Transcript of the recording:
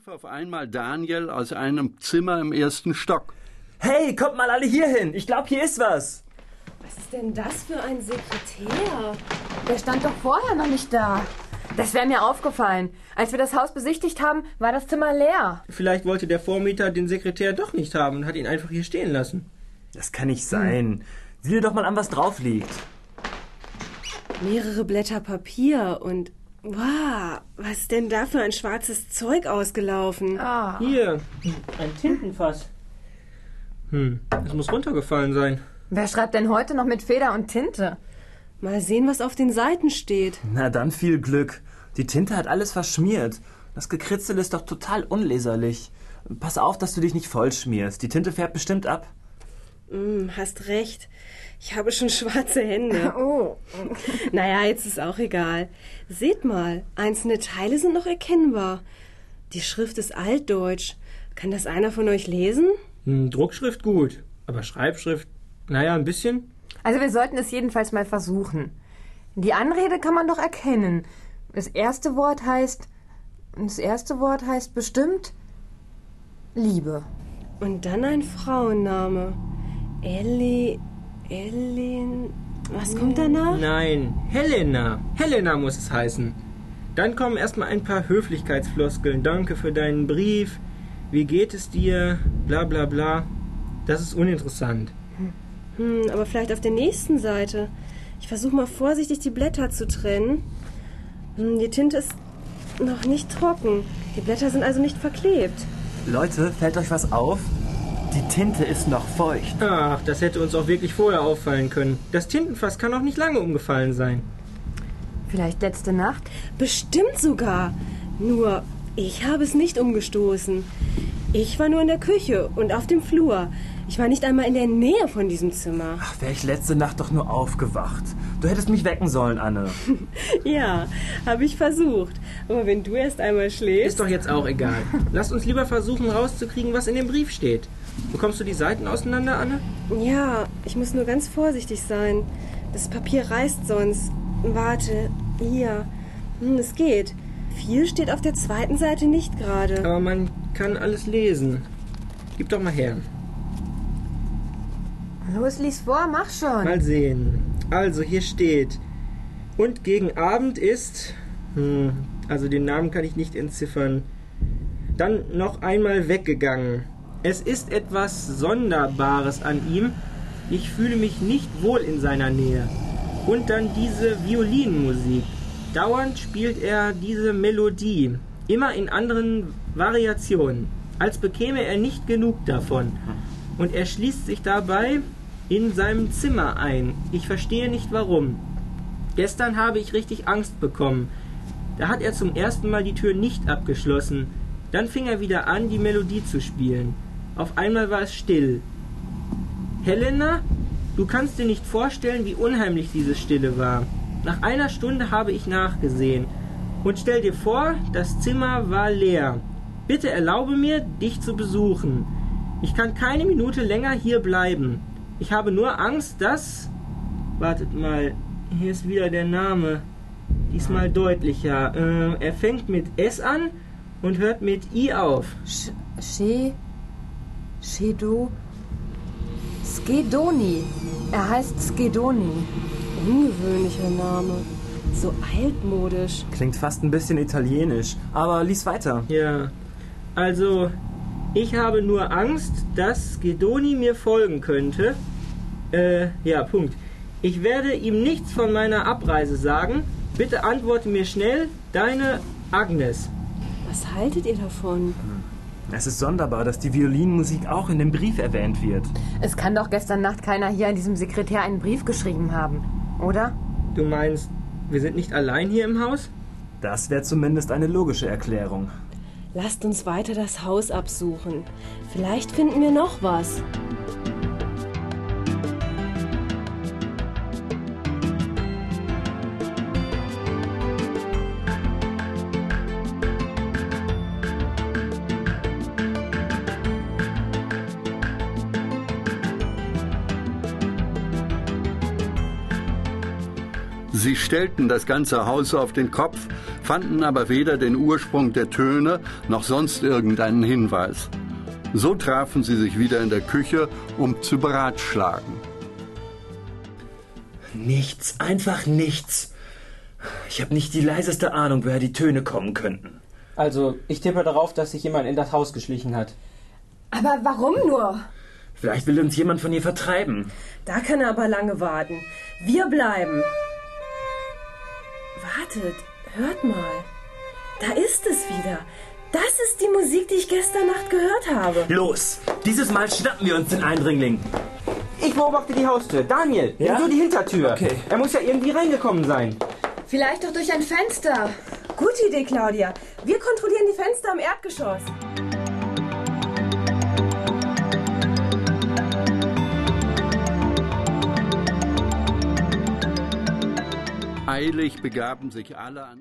rief auf einmal Daniel aus einem Zimmer im ersten Stock. Hey, kommt mal alle hier hin. Ich glaube, hier ist was. Was ist denn das für ein Sekretär? Der stand doch vorher noch nicht da. Das wäre mir aufgefallen. Als wir das Haus besichtigt haben, war das Zimmer leer. Vielleicht wollte der Vormieter den Sekretär doch nicht haben und hat ihn einfach hier stehen lassen. Das kann nicht sein. Sieh dir doch mal an, was drauf liegt. Mehrere Blätter Papier und. Wow, was ist denn da für ein schwarzes Zeug ausgelaufen? Ah. Hier, ein Tintenfass. Hm, es muss runtergefallen sein. Wer schreibt denn heute noch mit Feder und Tinte? Mal sehen, was auf den Seiten steht. Na dann viel Glück. Die Tinte hat alles verschmiert. Das Gekritzel ist doch total unleserlich. Pass auf, dass du dich nicht voll schmierst. Die Tinte färbt bestimmt ab. Hm, hast recht. Ich habe schon schwarze Hände. Oh. Naja, jetzt ist auch egal. Seht mal, einzelne Teile sind noch erkennbar. Die Schrift ist altdeutsch. Kann das einer von euch lesen? Hm, Druckschrift gut, aber Schreibschrift, naja, ein bisschen. Also wir sollten es jedenfalls mal versuchen. Die Anrede kann man doch erkennen. Das erste Wort heißt. Das erste Wort heißt bestimmt Liebe. Und dann ein Frauenname. Ellie. Ellen. Was kommt danach? Nein, Helena. Helena muss es heißen. Dann kommen erstmal ein paar Höflichkeitsfloskeln. Danke für deinen Brief. Wie geht es dir? Bla bla bla. Das ist uninteressant. Hm, aber vielleicht auf der nächsten Seite. Ich versuche mal vorsichtig die Blätter zu trennen. Hm, Die Tinte ist noch nicht trocken. Die Blätter sind also nicht verklebt. Leute, fällt euch was auf? Die Tinte ist noch feucht. Ach, das hätte uns auch wirklich vorher auffallen können. Das Tintenfass kann auch nicht lange umgefallen sein. Vielleicht letzte Nacht? Bestimmt sogar. Nur, ich habe es nicht umgestoßen. Ich war nur in der Küche und auf dem Flur. Ich war nicht einmal in der Nähe von diesem Zimmer. Ach, wäre ich letzte Nacht doch nur aufgewacht. Du hättest mich wecken sollen, Anne. Ja, habe ich versucht. Aber wenn du erst einmal schläfst. Ist doch jetzt auch egal. Lass uns lieber versuchen rauszukriegen, was in dem Brief steht. Bekommst du die Seiten auseinander, Anne? Ja, ich muss nur ganz vorsichtig sein. Das Papier reißt sonst. Warte, hier. Hm, es geht. Viel steht auf der zweiten Seite nicht gerade. Aber man kann alles lesen. Gib doch mal her. Los, lies vor, mach schon. Mal sehen. Also, hier steht. Und gegen Abend ist. Hm, also den Namen kann ich nicht entziffern. Dann noch einmal weggegangen. Es ist etwas Sonderbares an ihm. Ich fühle mich nicht wohl in seiner Nähe. Und dann diese Violinmusik. Dauernd spielt er diese Melodie. Immer in anderen Variationen. Als bekäme er nicht genug davon. Und er schließt sich dabei in seinem Zimmer ein. Ich verstehe nicht warum. Gestern habe ich richtig Angst bekommen. Da hat er zum ersten Mal die Tür nicht abgeschlossen. Dann fing er wieder an, die Melodie zu spielen. Auf einmal war es still. Helena, du kannst dir nicht vorstellen, wie unheimlich diese Stille war. Nach einer Stunde habe ich nachgesehen. Und stell dir vor, das Zimmer war leer. Bitte erlaube mir, dich zu besuchen. Ich kann keine Minute länger hier bleiben. Ich habe nur Angst, dass. Wartet mal, hier ist wieder der Name. Diesmal deutlicher. Äh, er fängt mit S an und hört mit I auf. Sch She. Shedo. Skedoni. Er heißt Skedoni. Ungewöhnlicher Name. So altmodisch. Klingt fast ein bisschen italienisch. Aber lies weiter. Ja. Also, ich habe nur Angst, dass Gedoni mir folgen könnte. Äh, ja, Punkt. Ich werde ihm nichts von meiner Abreise sagen. Bitte antworte mir schnell, deine Agnes. Was haltet ihr davon? Es ist sonderbar, dass die Violinmusik auch in dem Brief erwähnt wird. Es kann doch gestern Nacht keiner hier an diesem Sekretär einen Brief geschrieben haben, oder? Du meinst, wir sind nicht allein hier im Haus? Das wäre zumindest eine logische Erklärung. Lasst uns weiter das Haus absuchen. Vielleicht finden wir noch was. Sie stellten das ganze Haus auf den Kopf, fanden aber weder den Ursprung der Töne noch sonst irgendeinen Hinweis. So trafen sie sich wieder in der Küche, um zu beratschlagen. Nichts, einfach nichts. Ich habe nicht die leiseste Ahnung, woher die Töne kommen könnten. Also, ich tippe darauf, dass sich jemand in das Haus geschlichen hat. Aber warum nur? Vielleicht will uns jemand von hier vertreiben. Da kann er aber lange warten. Wir bleiben. Wartet, hört mal. Da ist es wieder. Das ist die Musik, die ich gestern Nacht gehört habe. Los, dieses Mal schnappen wir uns den Eindringling. Ich beobachte die Haustür. Daniel, Ja? nimm du die Hintertür. Okay. Er muss ja irgendwie reingekommen sein. Vielleicht doch durch ein Fenster. Gute Idee, Claudia. Wir kontrollieren die Fenster am Erdgeschoss. Eilig begaben sich alle an